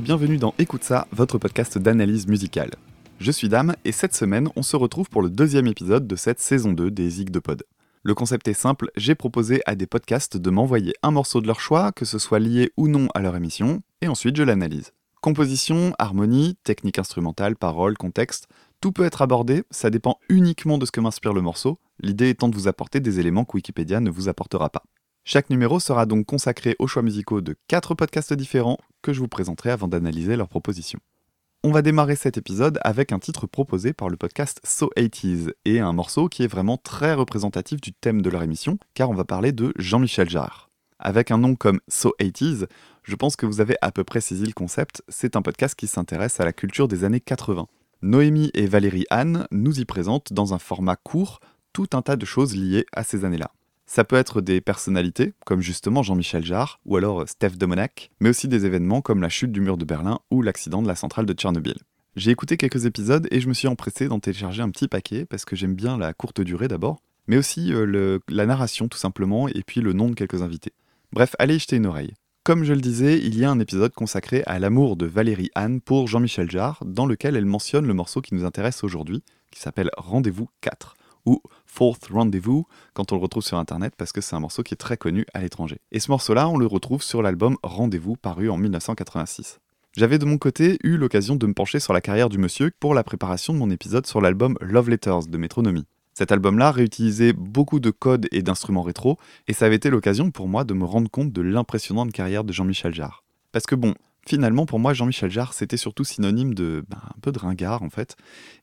bienvenue dans Écoute ça, votre podcast d'analyse musicale. Je suis Dame et cette semaine, on se retrouve pour le deuxième épisode de cette saison 2 des Zig de Pod. Le concept est simple, j'ai proposé à des podcasts de m'envoyer un morceau de leur choix, que ce soit lié ou non à leur émission, et ensuite je l'analyse. Composition, harmonie, technique instrumentale, paroles, contexte, tout peut être abordé, ça dépend uniquement de ce que m'inspire le morceau, l'idée étant de vous apporter des éléments que Wikipédia ne vous apportera pas. Chaque numéro sera donc consacré aux choix musicaux de 4 podcasts différents que je vous présenterai avant d'analyser leurs propositions. On va démarrer cet épisode avec un titre proposé par le podcast So 80s et un morceau qui est vraiment très représentatif du thème de leur émission car on va parler de Jean-Michel Jarre. Avec un nom comme So 80s, je pense que vous avez à peu près saisi le concept, c'est un podcast qui s'intéresse à la culture des années 80. Noémie et Valérie Anne nous y présentent dans un format court tout un tas de choses liées à ces années-là. Ça peut être des personnalités, comme justement Jean-Michel Jarre, ou alors euh, Steph de Monac, mais aussi des événements comme la chute du mur de Berlin ou l'accident de la centrale de Tchernobyl. J'ai écouté quelques épisodes et je me suis empressé d'en télécharger un petit paquet parce que j'aime bien la courte durée d'abord, mais aussi euh, la narration tout simplement et puis le nom de quelques invités. Bref, allez y jeter une oreille. Comme je le disais, il y a un épisode consacré à l'amour de Valérie Anne pour Jean-Michel Jarre, dans lequel elle mentionne le morceau qui nous intéresse aujourd'hui, qui s'appelle Rendez-vous 4 ou Fourth Rendezvous quand on le retrouve sur internet parce que c'est un morceau qui est très connu à l'étranger. Et ce morceau-là, on le retrouve sur l'album Rendez-vous paru en 1986. J'avais de mon côté eu l'occasion de me pencher sur la carrière du monsieur pour la préparation de mon épisode sur l'album Love Letters de Métronomie. Cet album-là réutilisait beaucoup de codes et d'instruments rétro, et ça avait été l'occasion pour moi de me rendre compte de l'impressionnante carrière de Jean-Michel Jarre. Parce que bon, Finalement, pour moi, Jean-Michel Jarre, c'était surtout synonyme de ben, un peu de ringard en fait,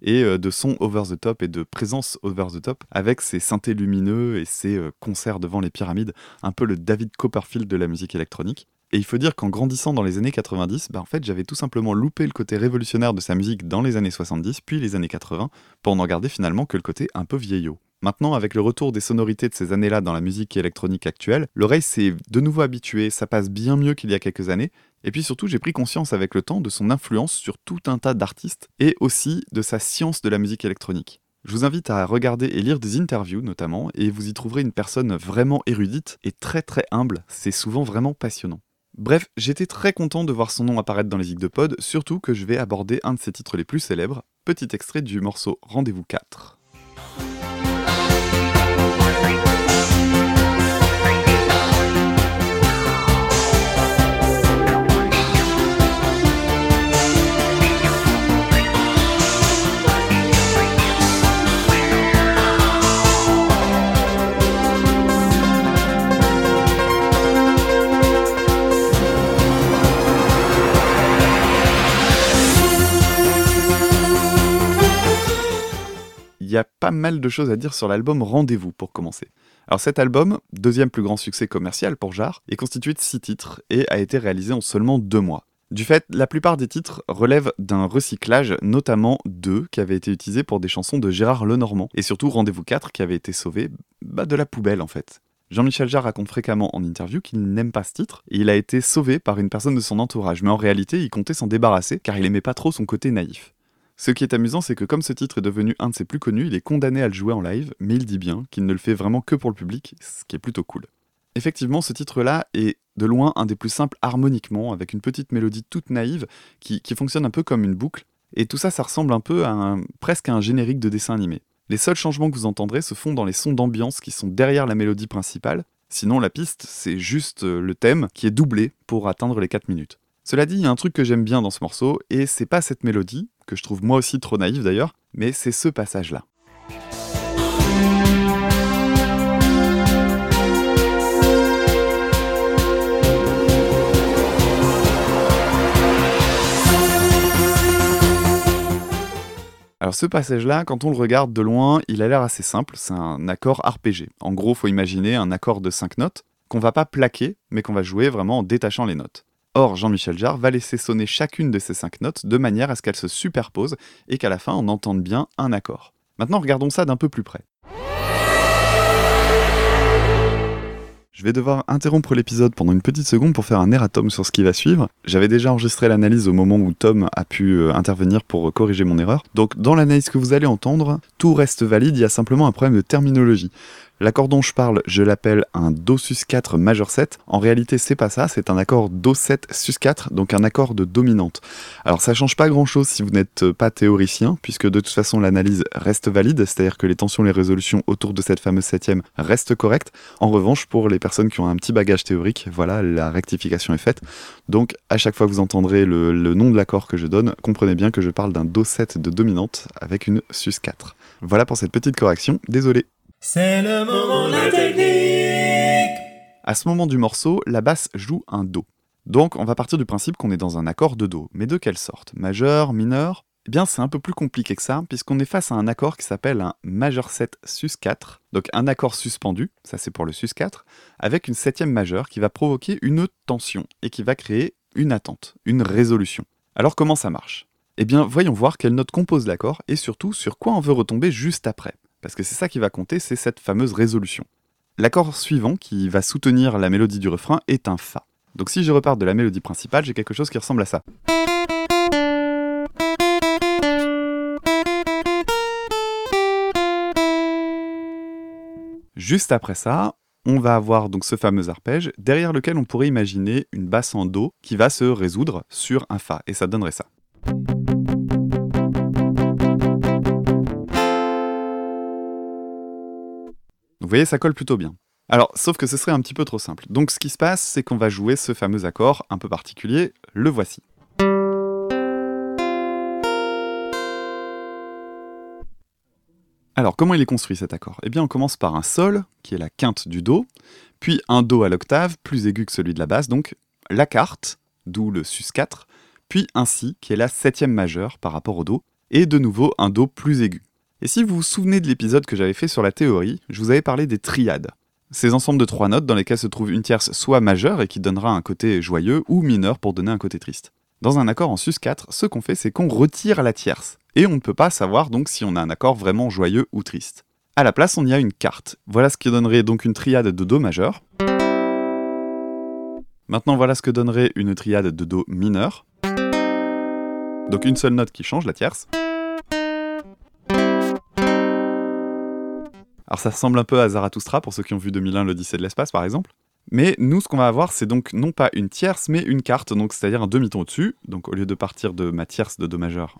et euh, de son over the top et de présence over the top, avec ses synthés lumineux et ses euh, concerts devant les pyramides, un peu le David Copperfield de la musique électronique. Et il faut dire qu'en grandissant dans les années 90, ben, en fait, j'avais tout simplement loupé le côté révolutionnaire de sa musique dans les années 70, puis les années 80, pour n'en garder finalement que le côté un peu vieillot. Maintenant, avec le retour des sonorités de ces années-là dans la musique électronique actuelle, l'oreille s'est de nouveau habituée, ça passe bien mieux qu'il y a quelques années, et puis surtout, j'ai pris conscience avec le temps de son influence sur tout un tas d'artistes et aussi de sa science de la musique électronique. Je vous invite à regarder et lire des interviews notamment, et vous y trouverez une personne vraiment érudite et très très humble, c'est souvent vraiment passionnant. Bref, j'étais très content de voir son nom apparaître dans les Zig de Pod, surtout que je vais aborder un de ses titres les plus célèbres, petit extrait du morceau Rendez-vous 4. Y a pas mal de choses à dire sur l'album Rendez-vous pour commencer. Alors cet album, deuxième plus grand succès commercial pour Jarre, est constitué de six titres et a été réalisé en seulement deux mois. Du fait, la plupart des titres relèvent d'un recyclage, notamment deux qui avaient été utilisés pour des chansons de Gérard Lenormand, et surtout Rendez-vous 4 qui avait été sauvé bah, de la poubelle en fait. Jean-Michel Jarre raconte fréquemment en interview qu'il n'aime pas ce titre, et il a été sauvé par une personne de son entourage, mais en réalité il comptait s'en débarrasser car il aimait pas trop son côté naïf. Ce qui est amusant, c'est que comme ce titre est devenu un de ses plus connus, il est condamné à le jouer en live, mais il dit bien qu'il ne le fait vraiment que pour le public, ce qui est plutôt cool. Effectivement, ce titre-là est de loin un des plus simples harmoniquement, avec une petite mélodie toute naïve qui, fonctionne un peu comme une boucle, et tout ça, ça ressemble un peu à presque à un générique de dessin animé. Les seuls changements que vous entendrez se font dans les sons d'ambiance qui sont derrière la mélodie principale, sinon la piste, c'est juste euh, le thème qui est doublé pour atteindre les 4 minutes. Cela dit, il y a un truc que j'aime bien dans ce morceau, et c'est pas cette mélodie, que je trouve moi aussi trop naïf d'ailleurs, mais c'est ce passage-là. Alors ce passage-là, quand on le regarde de loin, il a l'air assez simple, c'est un accord arpégé. En gros, faut imaginer un accord de 5 notes qu'on va pas plaquer, mais qu'on va jouer vraiment en détachant les notes. Or, Jean-Michel Jarre va laisser sonner chacune de ces cinq notes de manière à ce qu'elles se superposent et qu'à la fin on entende bien un accord. Maintenant, regardons ça d'un peu plus près. Je vais devoir interrompre l'épisode pendant une petite seconde pour faire un erratum sur ce qui va suivre. J'avais déjà enregistré l'analyse au moment où Tom a pu euh, intervenir pour corriger mon erreur. Donc dans l'analyse que vous allez entendre, tout reste valide, il y a simplement un problème de terminologie. L'accord dont je parle, je l'appelle un Do sus 4 majeur 7. En réalité, c'est pas ça, c'est un accord Do 7 sus 4, donc un accord de dominante. Alors ça change pas grand chose si vous n'êtes pas théoricien, puisque de toute façon l'analyse reste valide, c'est-à-dire que les tensions les résolutions autour de cette fameuse septième restent correctes. En revanche, pour les personnes qui ont un petit bagage théorique, voilà, la rectification est faite. Donc à chaque fois que vous entendrez le, le nom de l'accord que je donne, comprenez bien que je parle d'un Do 7 de dominante avec une sus 4. Voilà pour cette petite correction, désolé. C'est le moment de la technique À ce moment du morceau, la basse joue un Do. Donc on va partir du principe qu'on est dans un accord de Do. Mais de quelle sorte? Majeur, mineur? Eh bien c'est un peu plus compliqué que ça, puisqu'on est face à un accord qui s'appelle un majeur 7 sus 4, donc un accord suspendu, ça c'est pour le sus 4, avec une septième majeure qui va provoquer une tension et qui va créer une attente, une résolution. Alors comment ça marche? Eh bien voyons voir quelle note compose l'accord et surtout sur quoi on veut retomber juste après parce que c'est ça qui va compter, c'est cette fameuse résolution. L'accord suivant, qui va soutenir la mélodie du refrain, est un Fa. Donc si je repars de la mélodie principale, j'ai quelque chose qui ressemble à ça. Juste après ça, on va avoir donc ce fameux arpège, derrière lequel on pourrait imaginer une basse en Do qui va se résoudre sur un Fa, et ça donnerait ça. Vous voyez, ça colle plutôt bien. Alors, sauf que ce serait un petit peu trop simple. Donc ce qui se passe, c'est qu'on va jouer ce fameux accord un peu particulier, le voici. Alors, comment il est construit cet accord? Eh bien, on commence par un Sol, qui est la quinte du Do, puis un Do à l'octave, plus aigu que celui de la basse, donc la quarte, d'où le sus 4, puis un Si, qui est la septième majeure par rapport au Do, et de nouveau un Do plus aigu. Et si vous vous souvenez de l'épisode que j'avais fait sur la théorie, je vous avais parlé des triades. Ces ensembles de trois notes dans lesquelles se trouve une tierce soit majeure et qui donnera un côté joyeux, ou mineur pour donner un côté triste. Dans un accord en sus 4, ce qu'on fait c'est qu'on retire la tierce, et on ne peut pas savoir donc si on a un accord vraiment joyeux ou triste. À la place, on y a une carte. Voilà ce qui donnerait donc une triade de Do majeur. Maintenant, voilà ce que donnerait une triade de Do mineur. Donc une seule note qui change, la tierce. Alors ça ressemble un peu à Zarathustra pour ceux qui ont vu 2001 l'Odyssée de l'espace par exemple. Mais nous, ce qu'on va avoir, c'est donc non pas une tierce, mais une carte, donc c'est-à-dire un demi-ton au-dessus. Donc au lieu de partir de ma tierce de Do majeur,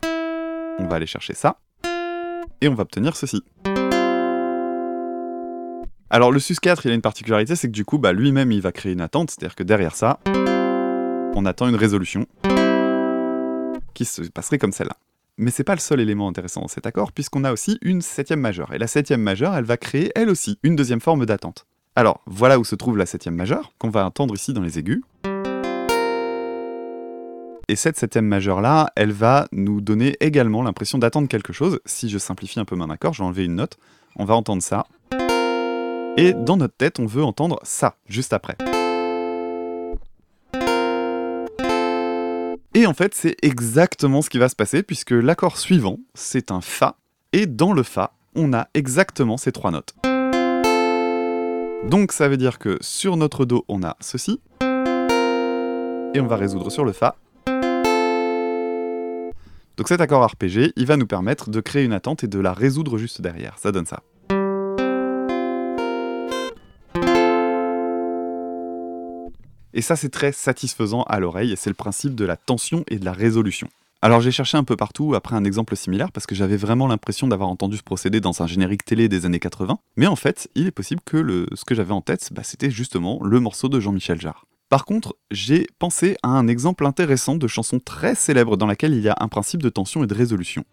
on va aller chercher ça. Et on va obtenir ceci. Alors le sus 4, il a une particularité, c'est que du coup, bah, lui-même, il va créer une attente, c'est-à-dire que derrière ça, on attend une résolution qui se passerait comme celle-là. Mais c'est pas le seul élément intéressant dans cet accord, puisqu'on a aussi une septième majeure. Et la septième majeure, elle va créer, elle aussi, une deuxième forme d'attente. Alors, voilà où se trouve la septième majeure, qu'on va entendre ici dans les aigus. Et cette septième majeure-là, elle va nous donner également l'impression d'attendre quelque chose. Si je simplifie un peu mon accord, je vais enlever une note, on va entendre ça. Et dans notre tête, on veut entendre ça, juste après. Et en fait, c'est exactement ce qui va se passer, puisque l'accord suivant, c'est un Fa, et dans le Fa, on a exactement ces trois notes. Donc ça veut dire que sur notre Do, on a ceci, et on va résoudre sur le Fa. Donc cet accord arpégé, il va nous permettre de créer une attente et de la résoudre juste derrière, ça donne ça. Et ça, c'est très satisfaisant à l'oreille, et c'est le principe de la tension et de la résolution. Alors j'ai cherché un peu partout après un exemple similaire parce que j'avais vraiment l'impression d'avoir entendu ce procédé dans un générique télé des années 80, mais en fait, il est possible que ce que j'avais en tête, bah, c'était justement le morceau de Jean-Michel Jarre. Par contre, j'ai pensé à un exemple intéressant de chanson très célèbre dans laquelle il y a un principe de tension et de résolution.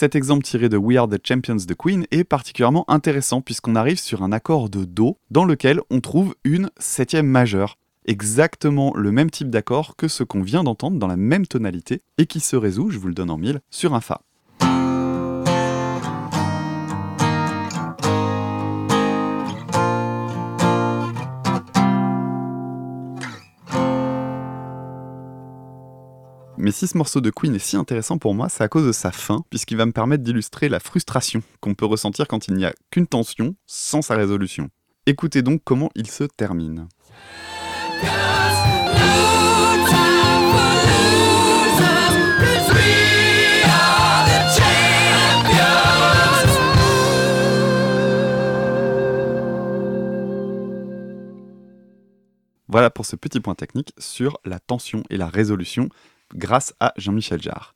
Cet exemple tiré de We Are the Champions de Queen est particulièrement intéressant puisqu'on arrive sur un accord de Do dans lequel on trouve une septième majeure. Exactement le même type d'accord que ce qu'on vient d'entendre dans la même tonalité et qui se résout, je vous le donne en mille, sur un Fa. Mais si ce morceau de Queen est si intéressant pour moi, c'est à cause de sa fin, puisqu'il va me permettre d'illustrer la frustration qu'on peut ressentir quand il n'y a qu'une tension sans sa résolution. Écoutez donc comment il se termine. Voilà pour ce petit point technique sur la tension et la résolution grâce à Jean-Michel Jarre.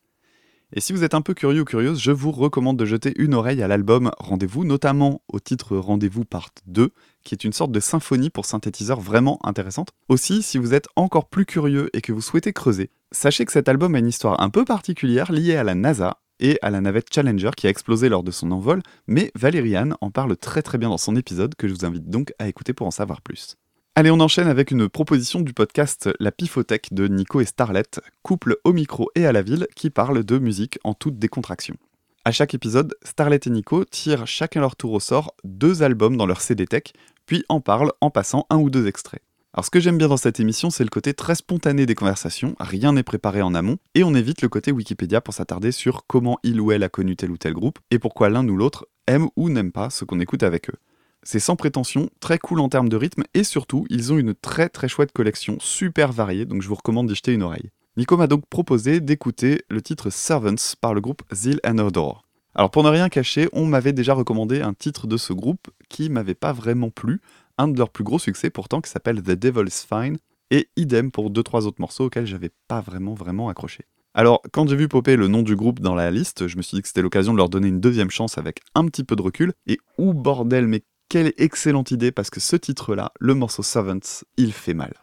Et si vous êtes un peu curieux ou curieuse, je vous recommande de jeter une oreille à l'album Rendez-vous, notamment au titre Rendez-vous Part 2, qui est une sorte de symphonie pour synthétiseur vraiment intéressante. Aussi, si vous êtes encore plus curieux et que vous souhaitez creuser, sachez que cet album a une histoire un peu particulière liée à la NASA et à la navette Challenger qui a explosé lors de son envol, mais Valériane en parle très très bien dans son épisode que je vous invite donc à écouter pour en savoir plus. Allez, on enchaîne avec une proposition du podcast La Pifothèque de Nico et Starlet, couple au micro et à la ville, qui parle de musique en toute décontraction. À chaque épisode, Starlet et Nico tirent chacun leur tour au sort deux albums dans leur CD Tech, puis en parlent en passant un ou deux extraits. Alors ce que j'aime bien dans cette émission, c'est le côté très spontané des conversations, rien n'est préparé en amont, et on évite le côté Wikipédia pour s'attarder sur comment il ou elle a connu tel ou tel groupe, et pourquoi l'un ou l'autre aime ou n'aime pas ce qu'on écoute avec eux. C'est sans prétention, très cool en termes de rythme et surtout, ils ont une très très chouette collection, super variée, donc je vous recommande d'y jeter une oreille. Nico m'a donc proposé d'écouter le titre Servants par le groupe Zeal and Odor. Alors pour ne rien cacher, on m'avait déjà recommandé un titre de ce groupe qui m'avait pas vraiment plu, un de leurs plus gros succès pourtant qui s'appelle The Devil's Fine, et idem pour deux trois autres morceaux auxquels j'avais pas vraiment vraiment accroché. Alors, quand j'ai vu popper le nom du groupe dans la liste, je me suis dit que c'était l'occasion de leur donner une deuxième chance avec un petit peu de recul. Et ou bordel, mais quelle excellente idée parce que ce titre-là, le morceau Servants, il fait mal.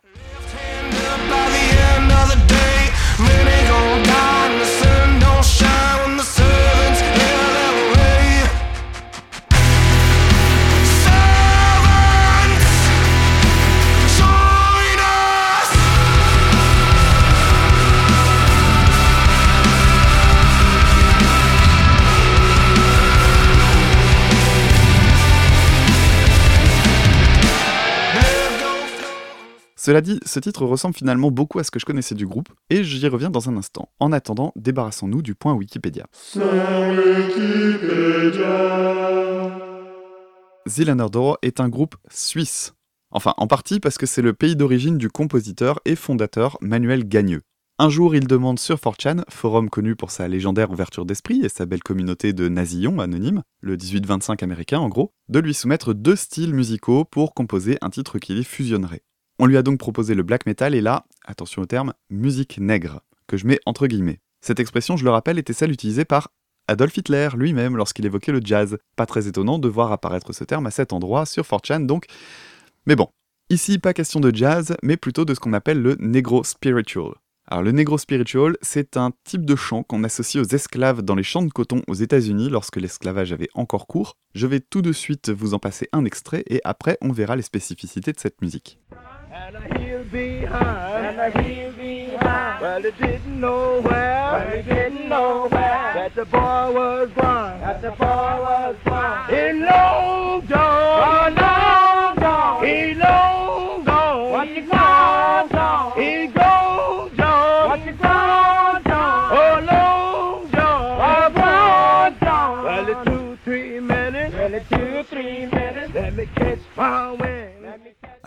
Cela dit, ce titre ressemble finalement beaucoup à ce que je connaissais du groupe, et j'y reviens dans un instant. En attendant, débarrassons-nous du point Wikipédia. Zillanerdor est un groupe suisse. Enfin, en partie parce que c'est le pays d'origine du compositeur et fondateur Manuel Gagneux. Un jour, il demande sur 4chan, forum connu pour sa légendaire ouverture d'esprit et sa belle communauté de nazillons anonymes, le 18-25 américain en gros, de lui soumettre deux styles musicaux pour composer un titre qui les fusionnerait. On lui a donc proposé le black metal et là, attention au terme, musique nègre, que je mets entre guillemets. Cette expression, je le rappelle, était celle utilisée par Adolf Hitler lui-même lorsqu'il évoquait le jazz. Pas très étonnant de voir apparaître ce terme à cet endroit sur 4chan donc. Mais bon, ici pas question de jazz, mais plutôt de ce qu'on appelle le negro spiritual. Alors le negro spiritual, c'est un type de chant qu'on associe aux esclaves dans les champs de coton aux États-Unis lorsque l'esclavage avait encore cours. Je vais tout de suite vous en passer un extrait et après on verra les spécificités de cette musique. And a heel behind. And a heel behind. Well, he didn't know where. Well, he didn't know where. That the boy was blind. That the boy was blind. He long gone. Oh, long gone. He long gone. What you gone, gone. He gone, gone. What you gone, gone. Oh, long gone. Oh, gone, gone. Well, it's two, three minutes. Well, it's two, three minutes. Let me catch my wind.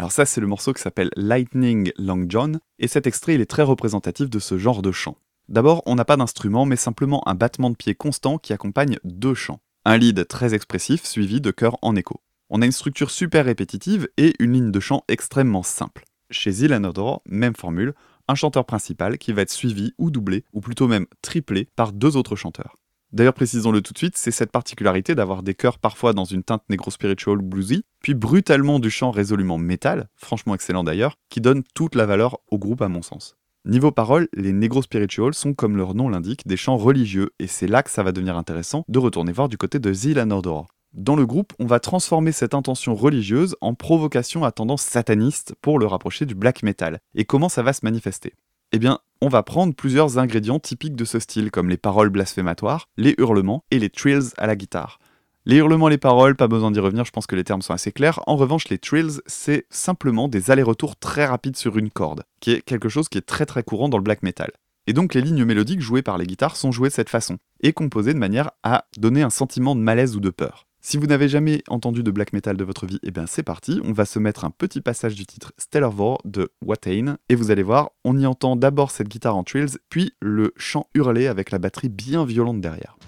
Alors ça, c'est le morceau qui s'appelle Lightning Long John, et cet extrait, il est très représentatif de ce genre de chant. D'abord, on n'a pas d'instrument, mais simplement un battement de pied constant qui accompagne deux chants. Un lead très expressif, suivi de chœurs en écho. On a une structure super répétitive et une ligne de chant extrêmement simple. Chez Zilanodor, même formule, un chanteur principal qui va être suivi ou doublé, ou plutôt même triplé, par deux autres chanteurs. D'ailleurs, précisons-le tout de suite, c'est cette particularité d'avoir des chœurs parfois dans une teinte négro-spiritual bluesy, puis brutalement du chant résolument métal, franchement excellent d'ailleurs, qui donne toute la valeur au groupe à mon sens. Niveau parole, les négro spirituals sont, comme leur nom l'indique, des chants religieux, et c'est là que ça va devenir intéressant de retourner voir du côté de Zila Nordor. Dans le groupe, on va transformer cette intention religieuse en provocation à tendance sataniste pour le rapprocher du black metal. Et comment ça va se manifester? Eh bien, on va prendre plusieurs ingrédients typiques de ce style, comme les paroles blasphématoires, les hurlements et les trills à la guitare. Les hurlements, les paroles, pas besoin d'y revenir, je pense que les termes sont assez clairs. En revanche, les trills, c'est simplement des allers-retours très rapides sur une corde, qui est quelque chose qui est très très courant dans le black metal. Et donc les lignes mélodiques jouées par les guitares sont jouées de cette façon, et composées de manière à donner un sentiment de malaise ou de peur. Si vous n'avez jamais entendu de black metal de votre vie, eh bien c'est parti, on va se mettre un petit passage du titre Stellar Vor de Watain, et vous allez voir, on y entend d'abord cette guitare en trills, puis le chant hurlé avec la batterie bien violente derrière.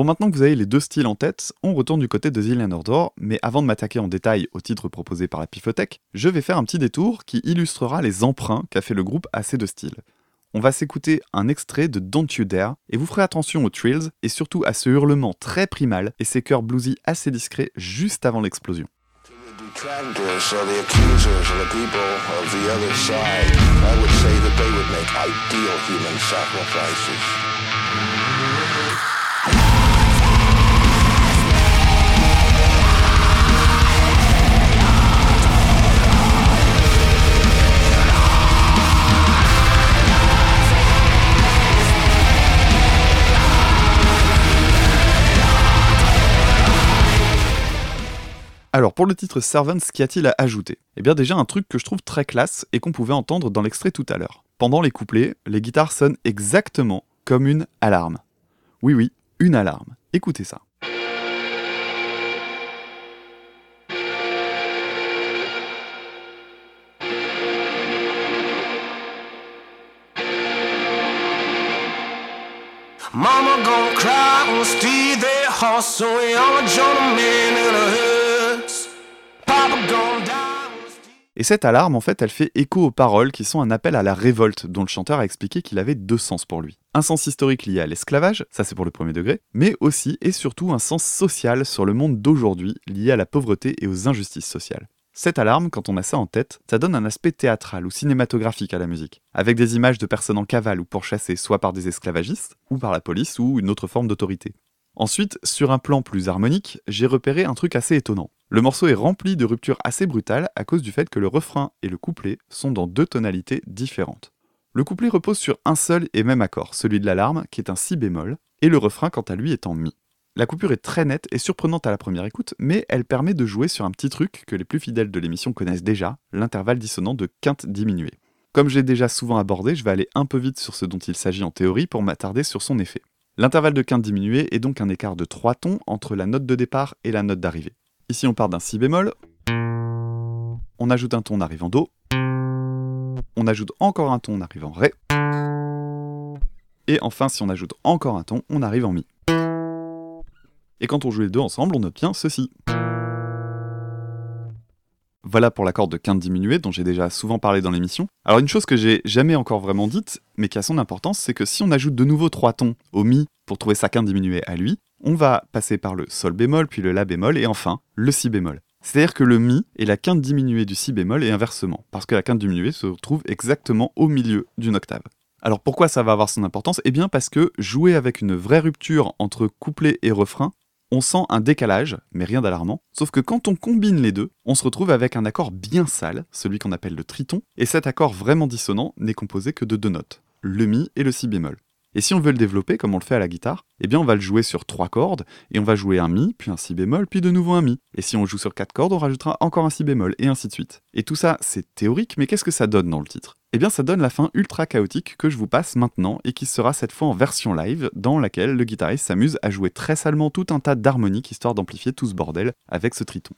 Bon, maintenant que vous avez les deux styles en tête, on retourne du côté de The Ordor, mais avant de m'attaquer en détail au titre proposé par la Pifothèque, je vais faire un petit détour qui illustrera les emprunts qu'a fait le groupe à ces deux styles. On va s'écouter un extrait de Don't You Dare, et vous ferez attention aux trills, et surtout à ce hurlement très primal et ces chœurs bluesy assez discrets juste avant l'explosion. Alors pour le titre Servants, qu'y a-t-il à ajouter? Eh bien déjà un truc que je trouve très classe et qu'on pouvait entendre dans l'extrait tout à l'heure. Pendant les couplets, les guitares sonnent exactement comme une alarme. Oui oui, une alarme. Écoutez ça. Mama et cette alarme, en fait, elle fait écho aux paroles qui sont un appel à la révolte, dont le chanteur a expliqué qu'il avait deux sens pour lui. Un sens historique lié à l'esclavage, ça c'est pour le premier degré, mais aussi et surtout un sens social sur le monde d'aujourd'hui, lié à la pauvreté et aux injustices sociales. Cette alarme, quand on a ça en tête, ça donne un aspect théâtral ou cinématographique à la musique, avec des images de personnes en cavale ou pourchassées soit par des esclavagistes, ou par la police ou une autre forme d'autorité. Ensuite, sur un plan plus harmonique, j'ai repéré un truc assez étonnant. Le morceau est rempli de ruptures assez brutales à cause du fait que le refrain et le couplet sont dans deux tonalités différentes. Le couplet repose sur un seul et même accord, celui de l'alarme, qui est un si bémol, et le refrain quant à lui est en mi. La coupure est très nette et surprenante à la première écoute, mais elle permet de jouer sur un petit truc que les plus fidèles de l'émission connaissent déjà, l'intervalle dissonant de quinte diminuée. Comme j'ai déjà souvent abordé, je vais aller un peu vite sur ce dont il s'agit en théorie pour m'attarder sur son effet. L'intervalle de quinte diminuée est donc un écart de 3 tons entre la note de départ et la note d'arrivée. Ici on part d'un si bémol, on ajoute un ton en arrivant do, on ajoute encore un ton en arrivant ré, et enfin si on ajoute encore un ton, on arrive en mi. Et quand on joue les deux ensemble, on obtient ceci. Voilà pour l'accord de quinte diminuée dont j'ai déjà souvent parlé dans l'émission. Alors une chose que j'ai jamais encore vraiment dite, mais qui a son importance, c'est que si on ajoute de nouveau trois tons au mi pour trouver sa quinte diminuée à lui, on va passer par le sol bémol, puis le la bémol, et enfin le si bémol. C'est-à-dire que le mi est la quinte diminuée du si bémol et inversement, parce que la quinte diminuée se trouve exactement au milieu d'une octave. Alors pourquoi ça va avoir son importance? Eh bien parce que jouer avec une vraie rupture entre couplet et refrain, on sent un décalage, mais rien d'alarmant. Sauf que quand on combine les deux, on se retrouve avec un accord bien sale, celui qu'on appelle le triton, et cet accord vraiment dissonant n'est composé que de deux notes, le mi et le si bémol. Et si on veut le développer comme on le fait à la guitare, eh bien on va le jouer sur trois cordes, et on va jouer un mi, puis un si bémol, puis de nouveau un mi. Et si on joue sur quatre cordes, on rajoutera encore un si bémol, et ainsi de suite. Et tout ça, c'est théorique, mais qu'est-ce que ça donne dans le titre? Eh bien ça donne la fin ultra chaotique que je vous passe maintenant, et qui sera cette fois en version live, dans laquelle le guitariste s'amuse à jouer très salement tout un tas d'harmoniques, histoire d'amplifier tout ce bordel avec ce triton.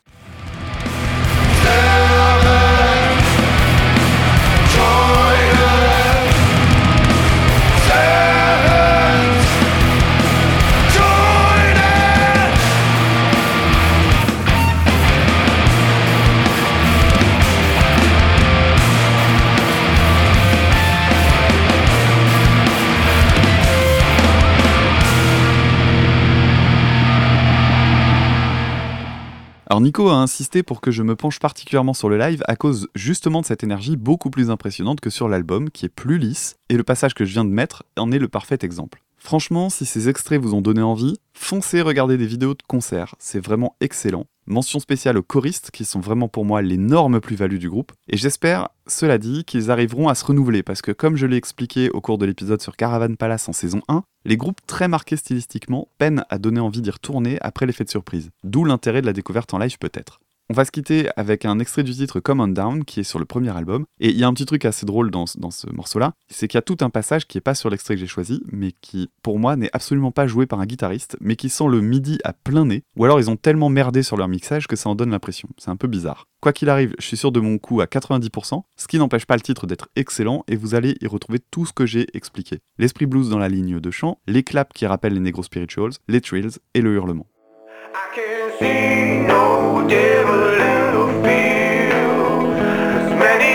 Alors Nico a insisté pour que je me penche particulièrement sur le live à cause justement de cette énergie beaucoup plus impressionnante que sur l'album, qui est plus lisse, et le passage que je viens de mettre en est le parfait exemple. Franchement, si ces extraits vous ont donné envie, foncez regarder des vidéos de concerts, c'est vraiment excellent. Mention spéciale aux choristes qui sont vraiment pour moi l'énorme plus-value du groupe. Et j'espère, cela dit, qu'ils arriveront à se renouveler parce que comme je l'ai expliqué au cours de l'épisode sur Caravan Palace en saison 1, les groupes très marqués stylistiquement peinent à donner envie d'y retourner après l'effet de surprise. D'où l'intérêt de la découverte en live peut-être. On va se quitter avec un extrait du titre Come On Down qui est sur le premier album. Et il y a un petit truc assez drôle dans, ce morceau-là, c'est qu'il y a tout un passage qui est pas sur l'extrait que j'ai choisi, mais qui pour moi n'est absolument pas joué par un guitariste, mais qui sent le midi à plein nez, ou alors ils ont tellement merdé sur leur mixage que ça en donne l'impression. C'est un peu bizarre. Quoi qu'il arrive, je suis sûr de mon coup à 90%, ce qui n'empêche pas le titre d'être excellent et vous allez y retrouver tout ce que j'ai expliqué. L'esprit blues dans la ligne de chant, les claps qui rappellent les Negro Spirituals, les trills et le hurlement. I can see no devil in the field. Many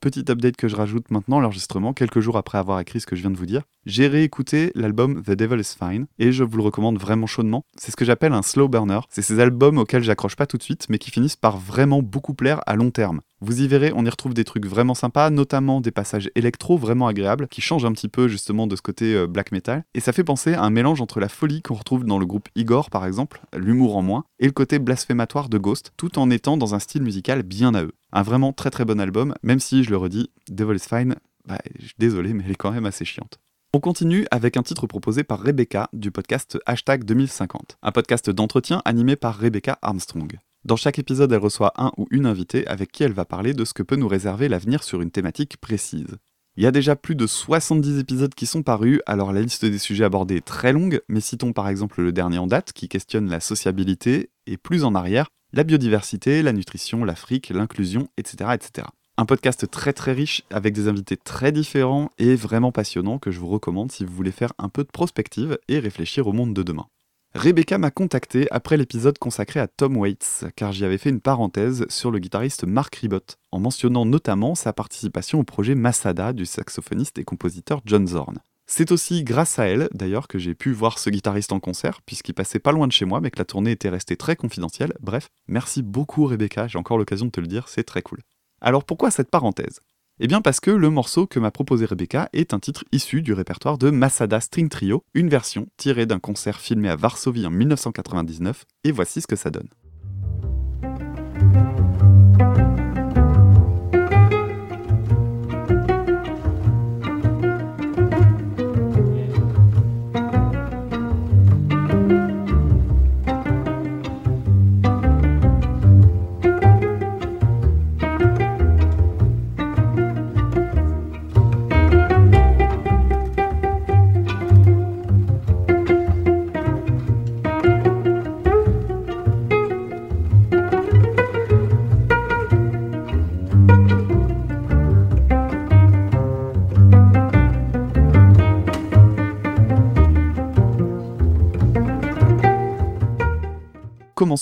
Petit update que je rajoute maintenant, l'enregistrement, quelques jours après avoir écrit ce que je viens de vous dire. J'ai réécouté l'album The Devil is Fine et je vous le recommande vraiment chaudement. C'est ce que j'appelle un slow burner. C'est ces albums auxquels j'accroche pas tout de suite mais qui finissent par vraiment beaucoup plaire à long terme. Vous y verrez, on y retrouve des trucs vraiment sympas, notamment des passages électro vraiment agréables qui changent un petit peu justement de ce côté euh, black metal. Et ça fait penser à un mélange entre la folie qu'on retrouve dans le groupe Igor par exemple, l'humour en moins, et le côté blasphématoire de Ghost, tout en étant dans un style musical bien à eux. Un vraiment très très bon album, même si, je le redis, Devil is Fine, bah, désolé, mais elle est quand même assez chiante. On continue avec un titre proposé par Rebecca du podcast Hashtag 2050, un podcast d'entretien animé par Rebecca Armstrong. Dans chaque épisode, elle reçoit un ou une invitée avec qui elle va parler de ce que peut nous réserver l'avenir sur une thématique précise. Il y a déjà plus de 70 épisodes qui sont parus, alors la liste des sujets abordés est très longue, mais citons par exemple le dernier en date qui questionne la sociabilité, et plus en arrière, la biodiversité, la nutrition, l'Afrique, l'inclusion, etc., etc. Un podcast très très riche avec des invités très différents et vraiment passionnants que je vous recommande si vous voulez faire un peu de prospective et réfléchir au monde de demain. Rebecca m'a contacté après l'épisode consacré à Tom Waits, car j'y avais fait une parenthèse sur le guitariste Mark Ribot, en mentionnant notamment sa participation au projet Masada du saxophoniste et compositeur John Zorn. C'est aussi grâce à elle, d'ailleurs, que j'ai pu voir ce guitariste en concert, puisqu'il passait pas loin de chez moi, mais que la tournée était restée très confidentielle. Bref, merci beaucoup Rebecca, j'ai encore l'occasion de te le dire, c'est très cool. Alors pourquoi cette parenthèse? Eh bien parce que le morceau que m'a proposé Rebecca est un titre issu du répertoire de Masada String Trio, une version tirée d'un concert filmé à Varsovie en 1999, et voici ce que ça donne.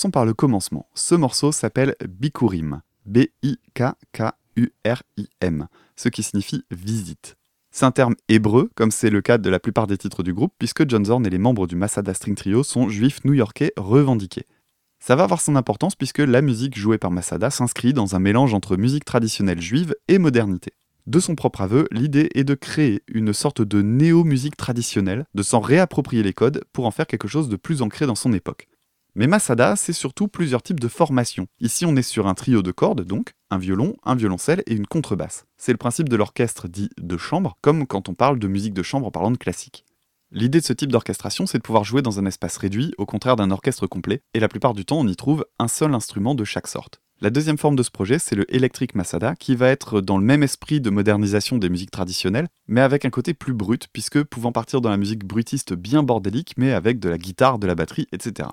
Par le commencement. Ce morceau s'appelle Bikurim. B-I-K-K-U-R-I-M. Ce qui signifie visite. C'est un terme hébreu, comme c'est le cas de la plupart des titres du groupe, puisque John Zorn et les membres du Masada String Trio sont juifs new-yorkais revendiqués. Ça va avoir son importance puisque la musique jouée par Masada s'inscrit dans un mélange entre musique traditionnelle juive et modernité. De son propre aveu, l'idée est de créer une sorte de néo-musique traditionnelle, de s'en réapproprier les codes pour en faire quelque chose de plus ancré dans son époque. Mais Masada, c'est surtout plusieurs types de formations. Ici, on est sur un trio de cordes, donc, un violon, un violoncelle et une contrebasse. C'est le principe de l'orchestre dit de chambre, comme quand on parle de musique de chambre en parlant de classique. L'idée de ce type d'orchestration, c'est de pouvoir jouer dans un espace réduit, au contraire d'un orchestre complet, et la plupart du temps, on y trouve un seul instrument de chaque sorte. La deuxième forme de ce projet, c'est le Electric Masada, qui va être dans le même esprit de modernisation des musiques traditionnelles, mais avec un côté plus brut, puisque pouvant partir dans la musique brutiste bien bordélique, mais avec de la guitare, de la batterie, etc.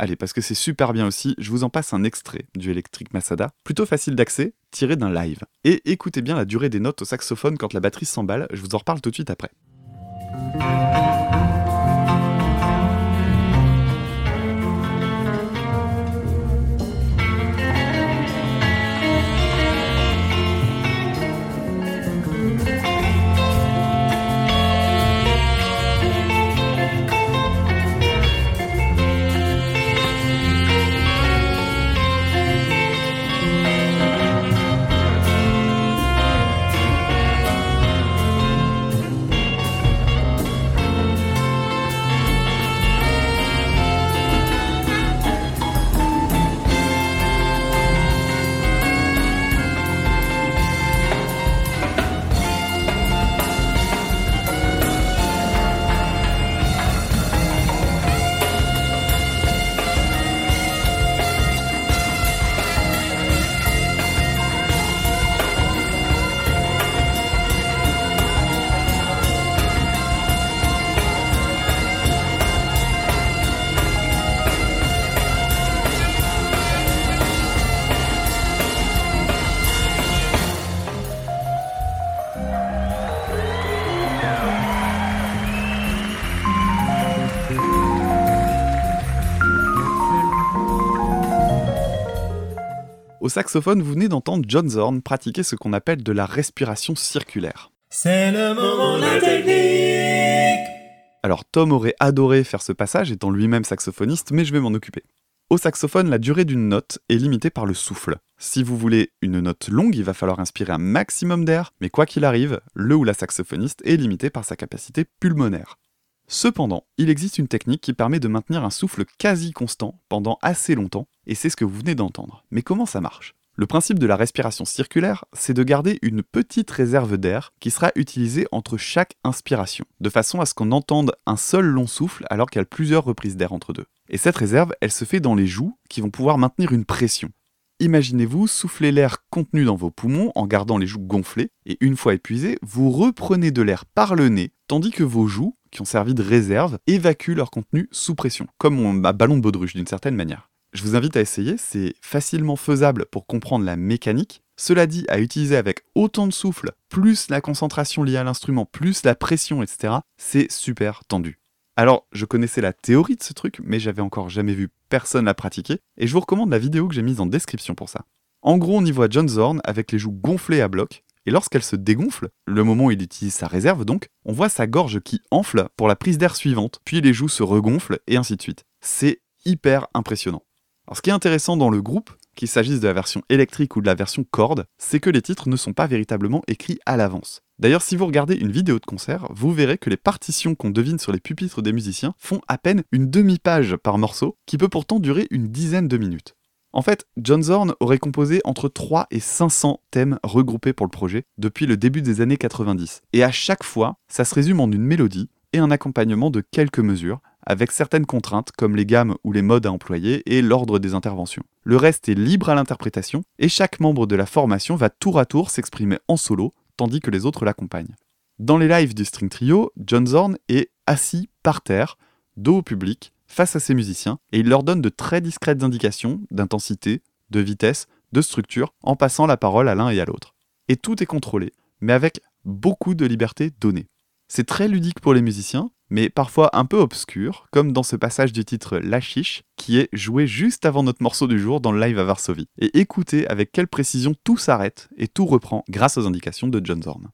Allez, parce que c'est super bien aussi, je vous en passe un extrait du Electric Masada, plutôt facile d'accès, tiré d'un live. Et écoutez bien la durée des notes au saxophone quand la batterie s'emballe, je vous en reparle tout de suite après. Au saxophone, vous venez d'entendre John Zorn pratiquer ce qu'on appelle de la respiration circulaire. C'est le moment de la technique. Alors Tom aurait adoré faire ce passage étant lui-même saxophoniste, mais je vais m'en occuper. Au saxophone, la durée d'une note est limitée par le souffle. Si vous voulez une note longue, il va falloir inspirer un maximum d'air, mais quoi qu'il arrive, le ou la saxophoniste est limité par sa capacité pulmonaire. Cependant, il existe une technique qui permet de maintenir un souffle quasi constant pendant assez longtemps, et c'est ce que vous venez d'entendre. Mais comment ça marche? Le principe de la respiration circulaire, c'est de garder une petite réserve d'air qui sera utilisée entre chaque inspiration, de façon à ce qu'on entende un seul long souffle alors qu'il y a plusieurs reprises d'air entre deux. Et cette réserve, elle se fait dans les joues qui vont pouvoir maintenir une pression. Imaginez-vous souffler l'air contenu dans vos poumons en gardant les joues gonflées, et une fois épuisé, vous reprenez de l'air par le nez, tandis que vos joues qui ont servi de réserve évacuent leur contenu sous pression, comme un ballon de baudruche d'une certaine manière. Je vous invite à essayer, c'est facilement faisable pour comprendre la mécanique. Cela dit, à utiliser avec autant de souffle, plus la concentration liée à l'instrument, plus la pression, etc., c'est super tendu. Alors, je connaissais la théorie de ce truc, mais j'avais encore jamais vu personne la pratiquer, et je vous recommande la vidéo que j'ai mise en description pour ça. En gros, on y voit John Zorn avec les joues gonflées à bloc, et lorsqu'elle se dégonfle, le moment où il utilise sa réserve donc, on voit sa gorge qui enfle pour la prise d'air suivante, puis les joues se regonflent et ainsi de suite. C'est hyper impressionnant. Alors ce qui est intéressant dans le groupe, qu'il s'agisse de la version électrique ou de la version corde, c'est que les titres ne sont pas véritablement écrits à l'avance. D'ailleurs, si vous regardez une vidéo de concert, vous verrez que les partitions qu'on devine sur les pupitres des musiciens font à peine une demi-page par morceau, qui peut pourtant durer une dizaine de minutes. En fait, John Zorn aurait composé entre 3 et 500 thèmes regroupés pour le projet depuis le début des années 90. Et à chaque fois, ça se résume en une mélodie et un accompagnement de quelques mesures, avec certaines contraintes comme les gammes ou les modes à employer et l'ordre des interventions. Le reste est libre à l'interprétation et chaque membre de la formation va tour à tour s'exprimer en solo, tandis que les autres l'accompagnent. Dans les lives du String Trio, John Zorn est assis par terre, dos au public, face à ses musiciens et il leur donne de très discrètes indications d'intensité, de vitesse, de structure, en passant la parole à l'un et à l'autre. Et tout est contrôlé, mais avec beaucoup de liberté donnée. C'est très ludique pour les musiciens, mais parfois un peu obscur, comme dans ce passage du titre La Chiche, qui est joué juste avant notre morceau du jour dans le live à Varsovie. Et écoutez avec quelle précision tout s'arrête et tout reprend grâce aux indications de John Zorn.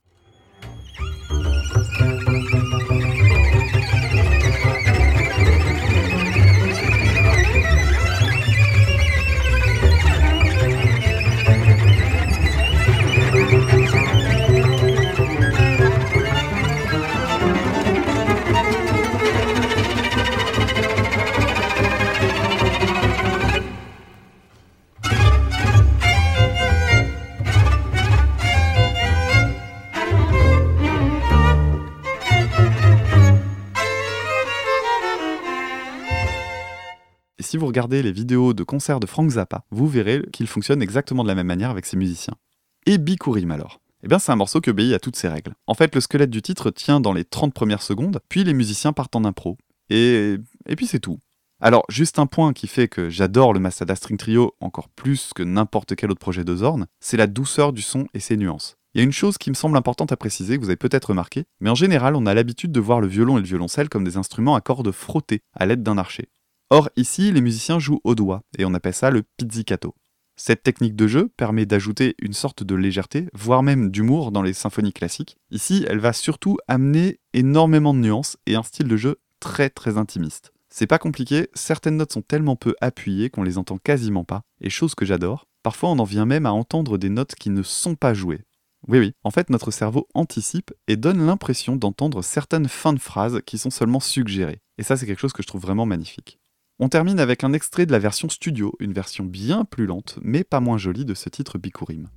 Si vous regardez les vidéos de concerts de Frank Zappa, vous verrez qu'il fonctionne exactement de la même manière avec ses musiciens. Et Bikurim alors eh bien, c'est un morceau qui obéit à toutes ces règles. En fait, le squelette du titre tient dans les 30 premières secondes, puis les musiciens partent en impro. Et, et puis c'est tout. Alors, juste un point qui fait que j'adore le Masada String Trio encore plus que n'importe quel autre projet de Zorn, c'est la douceur du son et ses nuances. Il y a une chose qui me semble importante à préciser, que vous avez peut-être remarqué, mais en général, on a l'habitude de voir le violon et le violoncelle comme des instruments à cordes frottées à l'aide d'un archet. Or, ici, les musiciens jouent au doigt, et on appelle ça le pizzicato. Cette technique de jeu permet d'ajouter une sorte de légèreté, voire même d'humour dans les symphonies classiques. Ici, elle va surtout amener énormément de nuances et un style de jeu très très intimiste. C'est pas compliqué, certaines notes sont tellement peu appuyées qu'on les entend quasiment pas, et chose que j'adore, parfois on en vient même à entendre des notes qui ne sont pas jouées. Oui oui, en fait notre cerveau anticipe et donne l'impression d'entendre certaines fins de phrases qui sont seulement suggérées. Et ça c'est quelque chose que je trouve vraiment magnifique. On termine avec un extrait de la version studio, une version bien plus lente, mais pas moins jolie de ce titre Bikurim.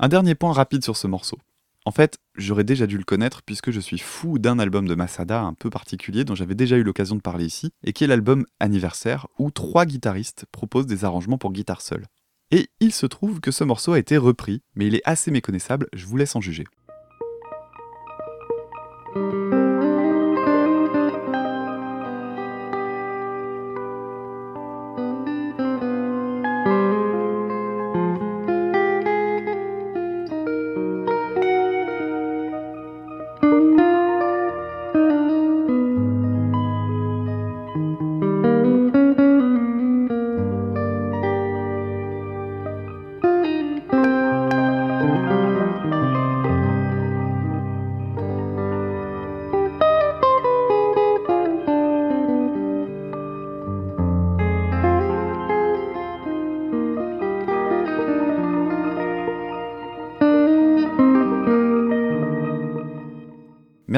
Un dernier point rapide sur ce morceau. En fait, j'aurais déjà dû le connaître puisque je suis fou d'un album de Masada un peu particulier dont j'avais déjà eu l'occasion de parler ici, et qui est l'album Anniversaire, où trois guitaristes proposent des arrangements pour guitare seule. Et il se trouve que ce morceau a été repris, mais il est assez méconnaissable, je vous laisse en juger.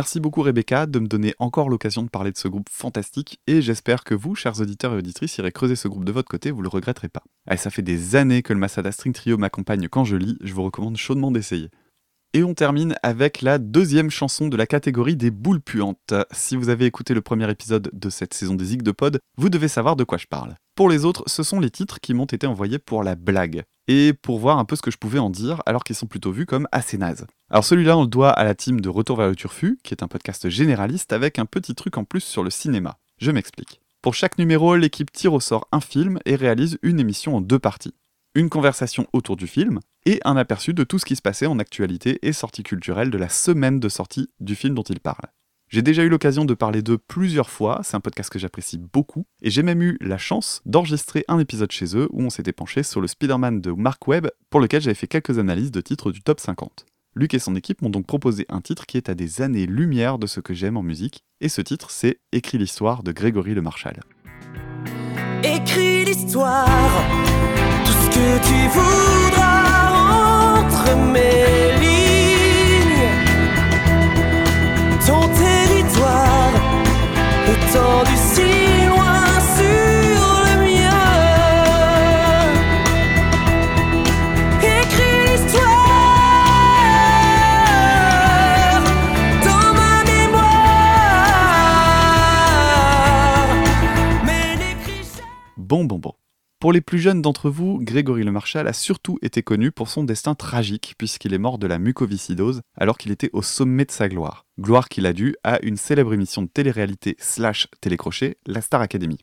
Merci beaucoup Rebecca de me donner encore l'occasion de parler de ce groupe fantastique et j'espère que vous, chers auditeurs et auditrices, irez creuser ce groupe de votre côté, vous le regretterez pas. Ça fait des années que le Masada String Trio m'accompagne quand je lis, je vous recommande chaudement d'essayer. Et on termine avec la deuxième chanson de la catégorie des boules puantes. Si vous avez écouté le premier épisode de cette saison des Zig de Pod, vous devez savoir de quoi je parle. Pour les autres, ce sont les titres qui m'ont été envoyés pour la blague, et pour voir un peu ce que je pouvais en dire alors qu'ils sont plutôt vus comme assez nazes. Alors celui-là, on le doit à la team de Retour vers le Turfu, qui est un podcast généraliste avec un petit truc en plus sur le cinéma. Je m'explique. Pour chaque numéro, l'équipe tire au sort un film et réalise une émission en deux parties. Une conversation autour du film et un aperçu de tout ce qui se passait en actualité et sortie culturelle de la semaine de sortie du film dont il parle. J'ai déjà eu l'occasion de parler d'eux plusieurs fois, c'est un podcast que j'apprécie beaucoup, et j'ai même eu la chance d'enregistrer un épisode chez eux où on s'était penché sur le Spider-Man de Mark Webb, pour lequel j'avais fait quelques analyses de titres du top 50. Luc et son équipe m'ont donc proposé un titre qui est à des années-lumière de ce que j'aime en musique, et ce titre c'est Écrit l'histoire de Grégory Le Marchal. Écris l'histoire, tout ce que tu voudras Pour les plus jeunes d'entre vous, Grégory Le Marchal a surtout été connu pour son destin tragique, puisqu'il est mort de la mucoviscidose alors qu'il était au sommet de sa gloire. Gloire qu'il a due à une célèbre émission de télé-réalité slash télécrochet, la Star Academy.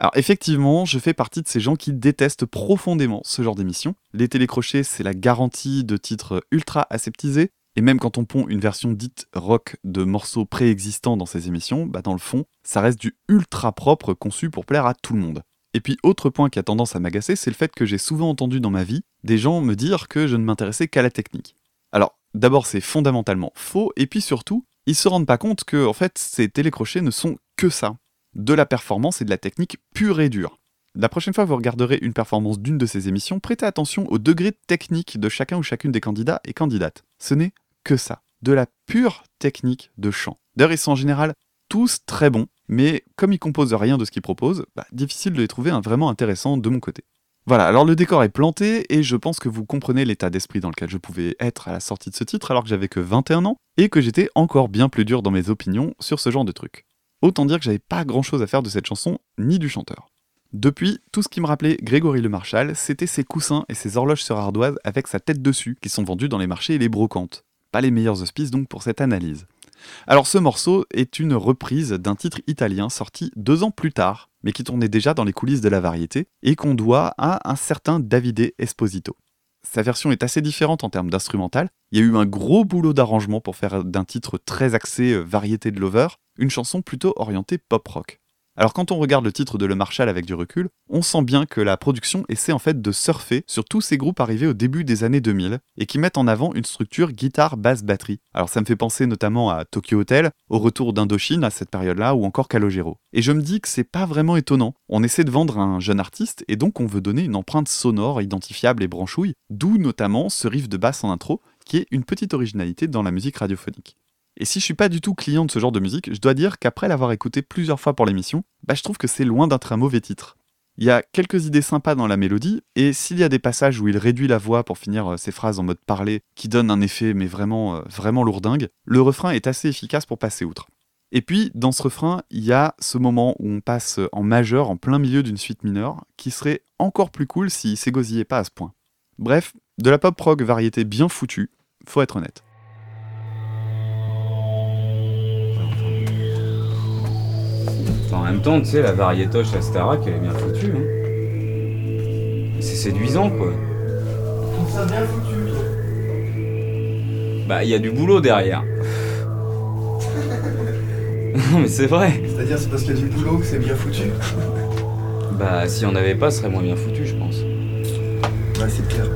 Alors effectivement, je fais partie de ces gens qui détestent profondément ce genre d'émission. Les télécrochets, c'est la garantie de titres ultra aseptisés, et même quand on pond une version dite rock de morceaux préexistants dans ces émissions, bah dans le fond, ça reste du ultra propre conçu pour plaire à tout le monde. Et puis autre point qui a tendance à m'agacer, c'est le fait que j'ai souvent entendu dans ma vie des gens me dire que je ne m'intéressais qu'à la technique. Alors, d'abord c'est fondamentalement faux, et puis surtout, ils se rendent pas compte que en fait ces télécrochets ne sont que ça. De la performance et de la technique pure et dure. La prochaine fois que vous regarderez une performance d'une de ces émissions, prêtez attention au degré technique de chacun ou chacune des candidats et candidates. Ce n'est que ça. De la pure technique de chant. D'ailleurs, ils sont en général tous très bons, mais comme il compose rien de ce qu'il propose, bah, difficile de les trouver un vraiment intéressant de mon côté. Voilà, alors le décor est planté et je pense que vous comprenez l'état d'esprit dans lequel je pouvais être à la sortie de ce titre alors que j'avais que 21 ans et que j'étais encore bien plus dur dans mes opinions sur ce genre de truc. Autant dire que j'avais pas grand chose à faire de cette chanson ni du chanteur. Depuis, tout ce qui me rappelait Grégory Le Marchal, c'était ses coussins et ses horloges sur ardoise avec sa tête dessus qui sont vendus dans les marchés et les brocantes. Pas les meilleurs auspices donc pour cette analyse. Alors ce morceau est une reprise d'un titre italien sorti deux ans plus tard, mais qui tournait déjà dans les coulisses de la variété, et qu'on doit à un certain Davide Esposito. Sa version est assez différente en termes d'instrumental, il y a eu un gros boulot d'arrangement pour faire d'un titre très axé euh, variété de lover, une chanson plutôt orientée pop-rock. Alors quand on regarde le titre de Le Marshall avec du recul, on sent bien que la production essaie en fait de surfer sur tous ces groupes arrivés au début des années 2000 et qui mettent en avant une structure guitare basse batterie. Alors ça me fait penser notamment à Tokyo Hotel, au retour d'Indochine à cette période-là ou encore Calogero. Et je me dis que c'est pas vraiment étonnant. On essaie de vendre un jeune artiste et donc on veut donner une empreinte sonore identifiable et branchouille, d'où notamment ce riff de basse en intro qui est une petite originalité dans la musique radiophonique. Et si je suis pas du tout client de ce genre de musique, je dois dire qu'après l'avoir écouté plusieurs fois pour l'émission, bah je trouve que c'est loin d'être un mauvais titre. Il y a quelques idées sympas dans la mélodie, et s'il y a des passages où il réduit la voix pour finir euh, ses phrases en mode parlé, qui donnent un effet mais vraiment, euh, vraiment lourdingue, le refrain est assez efficace pour passer outre. Et puis, dans ce refrain, il y a ce moment où on passe en majeur en plein milieu d'une suite mineure, qui serait encore plus cool s'il s'égosillait pas à ce point. Bref, de la pop rock variété bien foutue, faut être honnête. En même temps, tu sais, la variétoche à Starac, elle est bien foutue. Hein. C'est séduisant, quoi. Ça bien foutu. Bah, il y a du boulot derrière. non, mais c'est vrai. C'est-à-dire, c'est parce qu'il y a du boulot que c'est bien foutu. Bah, si on n'avait pas, ce serait moins bien foutu, je pense. Ouais, c'est clair.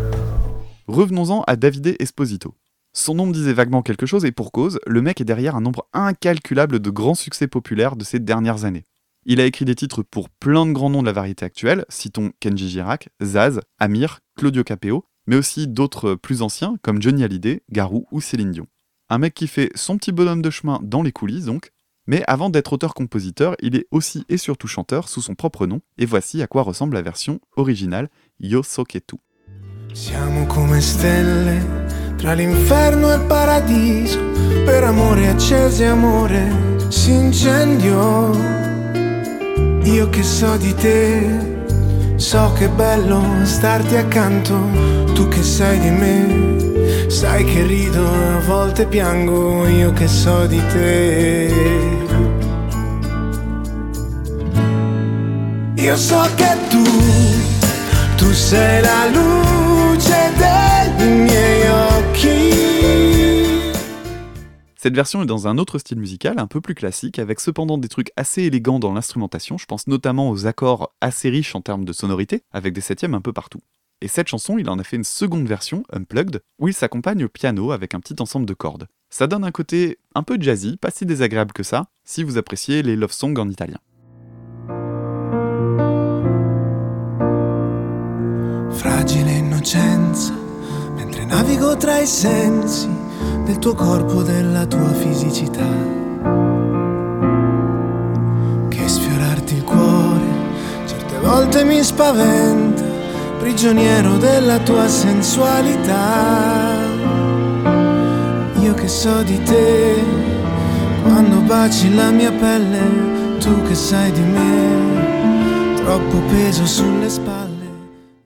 Revenons-en à Davide Esposito. Son nom disait vaguement quelque chose et pour cause, le mec est derrière un nombre incalculable de grands succès populaires de ces dernières années. Il a écrit des titres pour plein de grands noms de la variété actuelle, citons Kenji Girac, Zaz, Amir, Claudio Capeo, mais aussi d'autres plus anciens comme Johnny Hallyday, Garou ou Céline Dion. Un mec qui fait son petit bonhomme de chemin dans les coulisses donc, mais avant d'être auteur-compositeur, il est aussi et surtout chanteur sous son propre nom, et voici à quoi ressemble la version originale Yo So Che Tu. Siamo come stelle tra l'inferno e il paradiso, per amore accese amore si incendiò. Io che so di te, so che è bello starti accanto, tu che sai di me, sai che rido a volte piango, io che so di te. Io so che tu, tu sei la luce dei miei Cette version est dans un autre style musical, un peu plus classique, avec cependant des trucs assez élégants dans l'instrumentation, je pense notamment aux accords assez riches en termes de sonorité, avec des septièmes un peu partout. Et cette chanson, il en a fait une seconde version, Unplugged, où il s'accompagne au piano avec un petit ensemble de cordes. Ça donne un côté un peu jazzy, pas si désagréable que ça, si vous appréciez les love songs en italien. Fragile innocenza, mentre navigo tra i sensi del tuo corpo, della tua fisicità. Che sfiorarti il cuore certe volte mi spaventa, prigioniero della tua sensualità. Io che so di te, quando baci la mia pelle, tu che sai di me, troppo peso sulle spalle.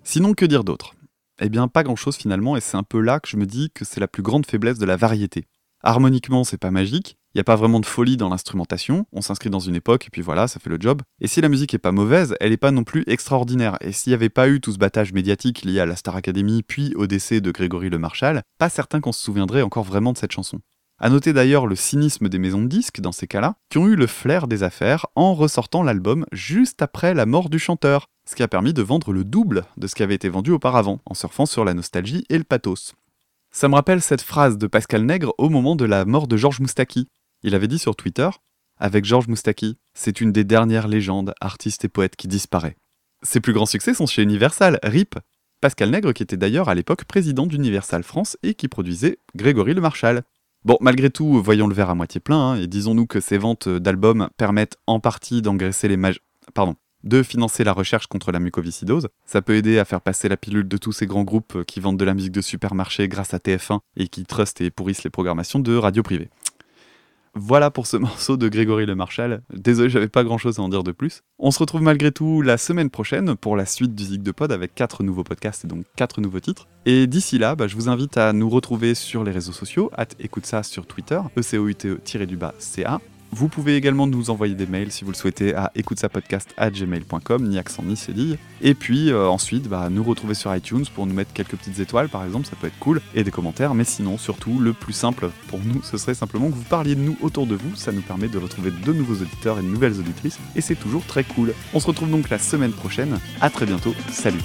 Sinon, que dire d'autre Eh bien, pas grand-chose finalement, et c'est un peu là que je me dis que c'est la plus grande faiblesse de la variété. Harmoniquement, c'est pas magique, il n'y a pas vraiment de folie dans l'instrumentation, on s'inscrit dans une époque et puis voilà, ça fait le job. Et si la musique est pas mauvaise, elle est pas non plus extraordinaire. Et s'il n'y avait pas eu tout ce battage médiatique lié à la Star Academy puis au décès de Grégory Le Marchal, pas certain qu'on se souviendrait encore vraiment de cette chanson. À noter d'ailleurs le cynisme des maisons de disques dans ces cas-là, qui ont eu le flair des affaires en ressortant l'album juste après la mort du chanteur, ce qui a permis de vendre le double de ce qui avait été vendu auparavant, en surfant sur la nostalgie et le pathos. Ça me rappelle cette phrase de Pascal Nègre au moment de la mort de Georges Moustaki. Il avait dit sur Twitter Avec Georges Moustaki, c'est une des dernières légendes, artistes et poètes qui disparaît. Ses plus grands succès sont chez Universal, RIP. Pascal Nègre qui était d'ailleurs à l'époque président d'Universal France et qui produisait Grégory Le Marchal. Bon, malgré tout, voyons le verre à moitié plein, hein, et disons-nous que ces ventes d'albums permettent en partie d'engraisser les mag... Pardon, de financer la recherche contre la mucoviscidose. Ça peut aider à faire passer la pilule de tous ces grands groupes qui vendent de la musique de supermarché grâce à TF1 et qui trustent et pourrissent les programmations de radio privée. Voilà pour ce morceau de Grégory Le Marchal. Désolé, j'avais pas grand chose à en dire de plus. On se retrouve malgré tout la semaine prochaine pour la suite du Zig de Pod avec 4 nouveaux podcasts et donc 4 nouveaux titres. Et d'ici là, bah, je vous invite à nous retrouver sur les réseaux sociaux, at écoute ça sur Twitter, e vous pouvez également nous envoyer des mails si vous le souhaitez à écoutesapodcast.gmail.com, ni accent ni cédille. Et puis euh, ensuite, bah, nous retrouver sur iTunes pour nous mettre quelques petites étoiles par exemple, ça peut être cool, et des commentaires. Mais sinon, surtout, le plus simple pour nous, ce serait simplement que vous parliez de nous autour de vous. Ça nous permet de retrouver de nouveaux auditeurs et de nouvelles auditrices, et c'est toujours très cool. On se retrouve donc la semaine prochaine. À très bientôt. Salut